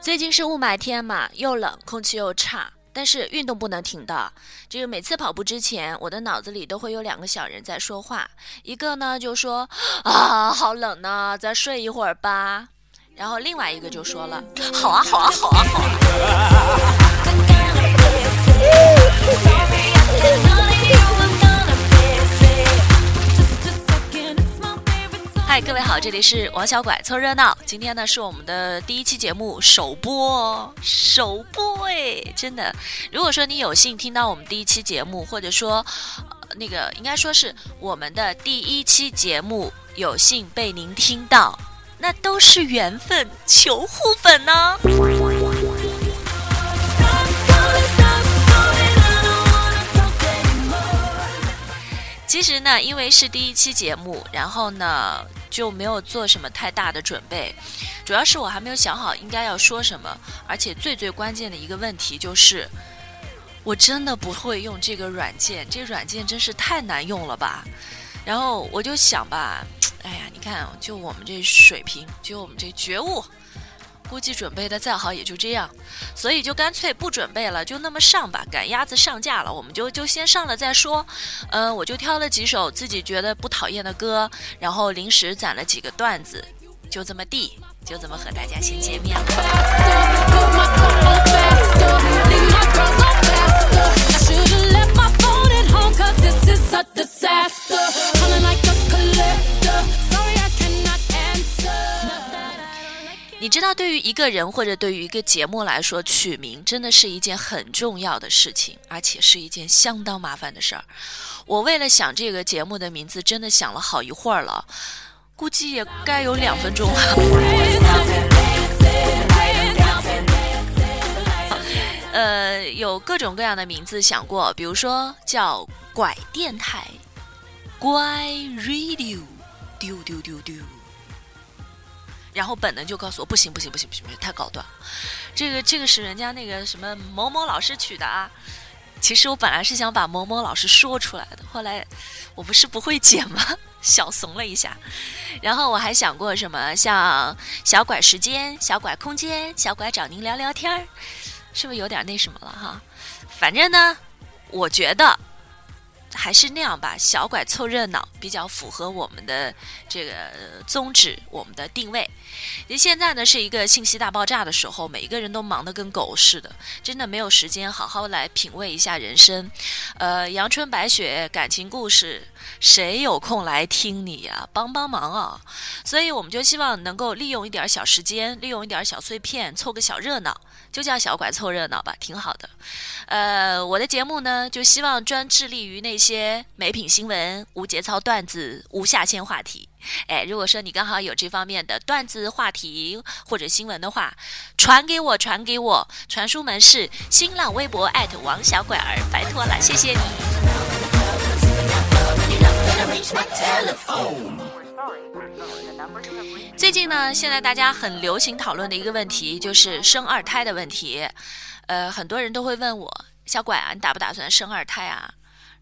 最近是雾霾天嘛，又冷，空气又差，但是运动不能停的。这个每次跑步之前，我的脑子里都会有两个小人在说话，一个呢就说 啊，好冷呢，再睡一会儿吧。然后另外一个就说了，好啊，好啊，好啊，好啊。各位好，这里是王小拐凑热闹。今天呢是我们的第一期节目首播，首播哎，真的。如果说你有幸听到我们第一期节目，或者说那个应该说是我们的第一期节目有幸被您听到，那都是缘分，求互粉呢。其实呢，因为是第一期节目，然后呢。就没有做什么太大的准备，主要是我还没有想好应该要说什么，而且最最关键的一个问题就是，我真的不会用这个软件，这软件真是太难用了吧。然后我就想吧，哎呀，你看，就我们这水平，就我们这觉悟。估计准备的再好也就这样，所以就干脆不准备了，就那么上吧。赶鸭子上架了，我们就就先上了再说。嗯，我就挑了几首自己觉得不讨厌的歌，然后临时攒了几个段子，就这么地，就这么和大家先见面了。对于一个人或者对于一个节目来说，取名真的是一件很重要的事情，而且是一件相当麻烦的事儿。我为了想这个节目的名字，真的想了好一会儿了，估计也该有两分钟了。呃，有各种各样的名字想过，比如说叫“拐电台”，“乖 radio”，丢丢丢丢。然后本能就告诉我不行不行不行不行，太高端。这个这个是人家那个什么某某老师取的啊。其实我本来是想把某某老师说出来的，后来我不是不会剪吗？小怂了一下。然后我还想过什么像小拐时间、小拐空间、小拐找您聊聊天儿，是不是有点那什么了哈？反正呢，我觉得。还是那样吧，小拐凑热闹比较符合我们的这个宗旨，我们的定位。因为现在呢是一个信息大爆炸的时候，每一个人都忙得跟狗似的，真的没有时间好好来品味一下人生。呃，阳春白雪感情故事，谁有空来听你呀？帮帮忙啊！所以我们就希望能够利用一点小时间，利用一点小碎片，凑个小热闹。就叫小拐凑热闹吧，挺好的。呃，我的节目呢，就希望专致力于那些美品新闻、无节操段子、无下限话题。哎，如果说你刚好有这方面的段子话题或者新闻的话，传给我，传给我，传输门是新浪微博王小拐儿，拜托了，谢谢你。最近呢，现在大家很流行讨论的一个问题就是生二胎的问题。呃，很多人都会问我，小拐啊，你打不打算生二胎啊？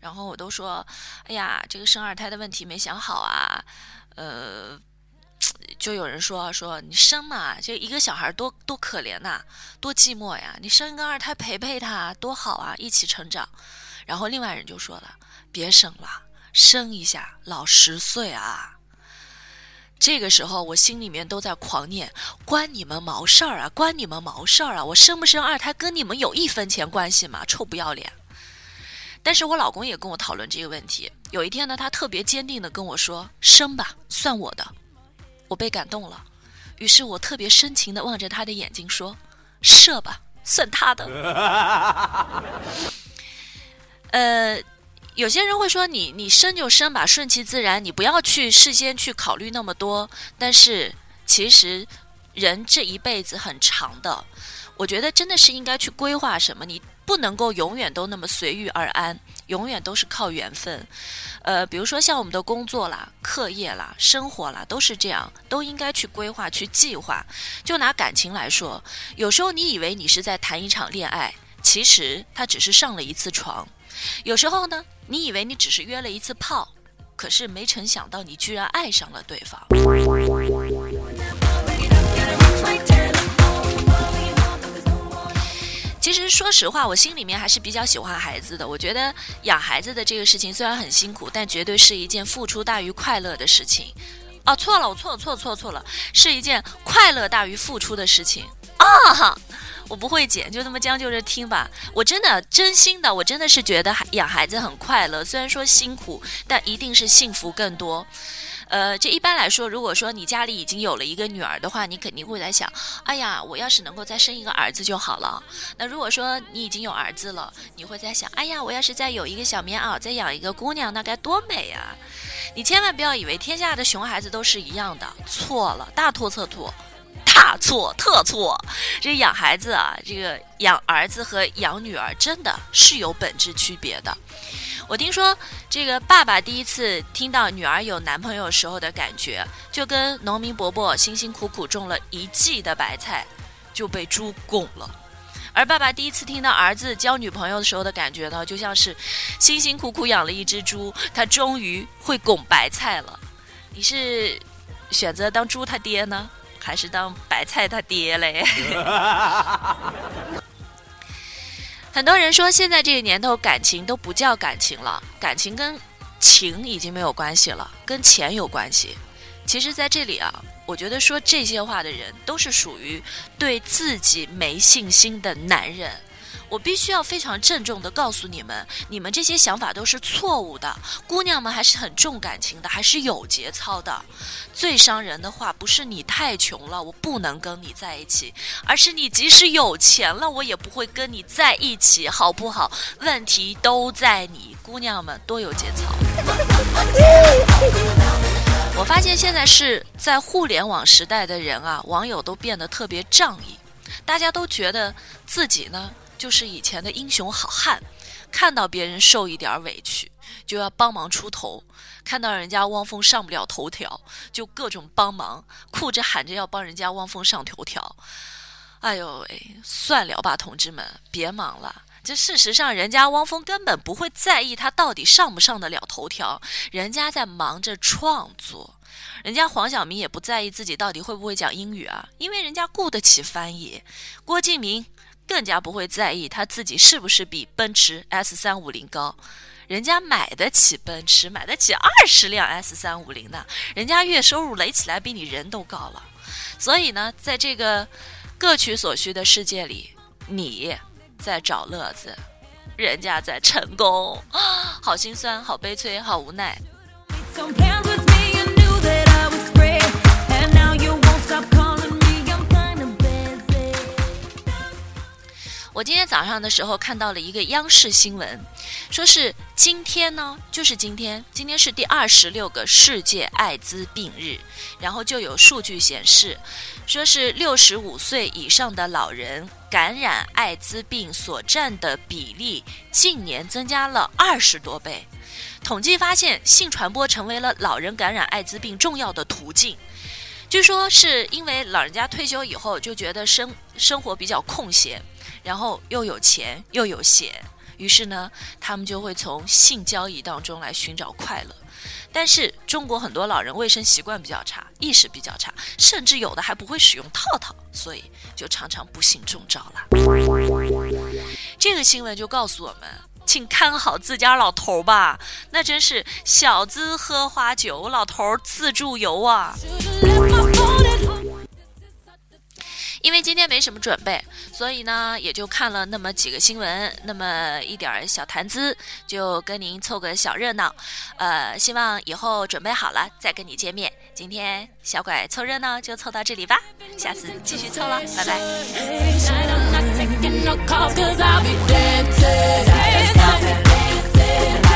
然后我都说，哎呀，这个生二胎的问题没想好啊。呃，就有人说说你生嘛，这一个小孩多多可怜呐，多寂寞呀，你生一个二胎陪陪他多好啊，一起成长。然后另外人就说了，别生了，生一下老十岁啊。这个时候，我心里面都在狂念：关你们毛事儿啊！关你们毛事儿啊！我生不生二胎跟你们有一分钱关系吗？臭不要脸！但是我老公也跟我讨论这个问题。有一天呢，他特别坚定的跟我说：“生吧，算我的。”我被感动了，于是我特别深情的望着他的眼睛说：“射吧，算他的。”呃。有些人会说你你生就生吧，顺其自然，你不要去事先去考虑那么多。但是其实人这一辈子很长的，我觉得真的是应该去规划什么。你不能够永远都那么随遇而安，永远都是靠缘分。呃，比如说像我们的工作啦、课业啦、生活啦，都是这样，都应该去规划、去计划。就拿感情来说，有时候你以为你是在谈一场恋爱，其实他只是上了一次床。有时候呢。你以为你只是约了一次炮，可是没成想到你居然爱上了对方。其实说实话，我心里面还是比较喜欢孩子的。我觉得养孩子的这个事情虽然很辛苦，但绝对是一件付出大于快乐的事情。哦，错了，我错了，错了，错了，错了，是一件快乐大于付出的事情啊！我不会剪，就这么将就着听吧。我真的真心的，我真的是觉得养孩子很快乐，虽然说辛苦，但一定是幸福更多。呃，这一般来说，如果说你家里已经有了一个女儿的话，你肯定会在想，哎呀，我要是能够再生一个儿子就好了。那如果说你已经有儿子了，你会在想，哎呀，我要是再有一个小棉袄，再养一个姑娘，那该多美啊！你千万不要以为天下的熊孩子都是一样的，错了，大错特错，大错特错。这养孩子啊，这个养儿子和养女儿真的是有本质区别的。我听说，这个爸爸第一次听到女儿有男朋友时候的感觉，就跟农民伯伯辛辛苦苦种了一季的白菜就被猪拱了；而爸爸第一次听到儿子交女朋友的时候的感觉呢，就像是辛辛苦苦养了一只猪，他终于会拱白菜了。你是选择当猪他爹呢，还是当白菜他爹嘞？很多人说，现在这个年头，感情都不叫感情了，感情跟情已经没有关系了，跟钱有关系。其实，在这里啊，我觉得说这些话的人，都是属于对自己没信心的男人。我必须要非常郑重地告诉你们，你们这些想法都是错误的。姑娘们还是很重感情的，还是有节操的。最伤人的话不是你太穷了，我不能跟你在一起，而是你即使有钱了，我也不会跟你在一起，好不好？问题都在你，姑娘们多有节操。我发现现在是在互联网时代的人啊，网友都变得特别仗义，大家都觉得自己呢。就是以前的英雄好汉，看到别人受一点委屈，就要帮忙出头；看到人家汪峰上不了头条，就各种帮忙，哭着喊着要帮人家汪峰上头条。哎呦喂，算了吧，同志们，别忙了。这事实上，人家汪峰根本不会在意他到底上不上得了头条，人家在忙着创作。人家黄晓明也不在意自己到底会不会讲英语啊，因为人家雇得起翻译。郭敬明。更加不会在意他自己是不是比奔驰 S 三五零高，人家买得起奔驰，买得起二十辆 S 三五零呢，人家月收入垒起来比你人都高了。所以呢，在这个各取所需的世界里，你在找乐子，人家在成功，好心酸，好悲催，好无奈。我今天早上的时候看到了一个央视新闻，说是今天呢，就是今天，今天是第二十六个世界艾滋病日，然后就有数据显示，说是六十五岁以上的老人感染艾滋病所占的比例近年增加了二十多倍。统计发现，性传播成为了老人感染艾滋病重要的途径。据说是因为老人家退休以后就觉得生生活比较空闲。然后又有钱又有闲，于是呢，他们就会从性交易当中来寻找快乐。但是中国很多老人卫生习惯比较差，意识比较差，甚至有的还不会使用套套，所以就常常不幸中招了。这个新闻就告诉我们，请看好自家老头吧，那真是小资喝花酒，老头自助游啊。因为今天没什么准备，所以呢，也就看了那么几个新闻，那么一点小谈资，就跟您凑个小热闹。呃，希望以后准备好了再跟你见面。今天小拐凑热闹就凑到这里吧，下次继续凑了，拜拜。no calls, cause I'll be dancing. dancing.